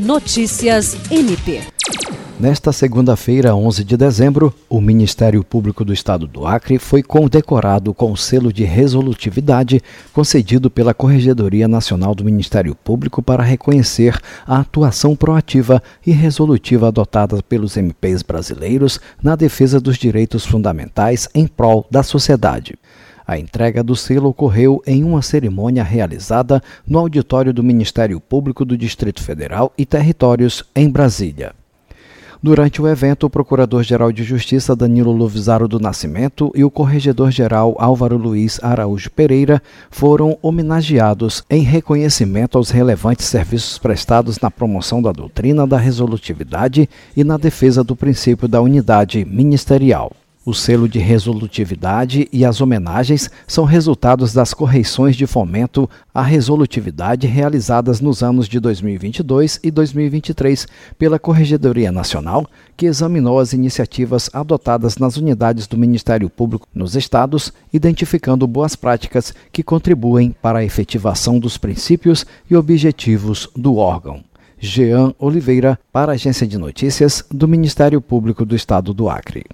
Notícias MP. Nesta segunda-feira, 11 de dezembro, o Ministério Público do Estado do Acre foi condecorado com o selo de resolutividade concedido pela Corregedoria Nacional do Ministério Público para reconhecer a atuação proativa e resolutiva adotada pelos MPs brasileiros na defesa dos direitos fundamentais em prol da sociedade. A entrega do selo ocorreu em uma cerimônia realizada no auditório do Ministério Público do Distrito Federal e Territórios, em Brasília. Durante o evento, o Procurador-Geral de Justiça Danilo Lovisaro do Nascimento e o Corregedor-Geral Álvaro Luiz Araújo Pereira foram homenageados em reconhecimento aos relevantes serviços prestados na promoção da doutrina da resolutividade e na defesa do princípio da unidade ministerial. O selo de resolutividade e as homenagens são resultados das correições de fomento à resolutividade realizadas nos anos de 2022 e 2023 pela Corregedoria Nacional, que examinou as iniciativas adotadas nas unidades do Ministério Público nos estados, identificando boas práticas que contribuem para a efetivação dos princípios e objetivos do órgão. Jean Oliveira, para a Agência de Notícias do Ministério Público do Estado do Acre.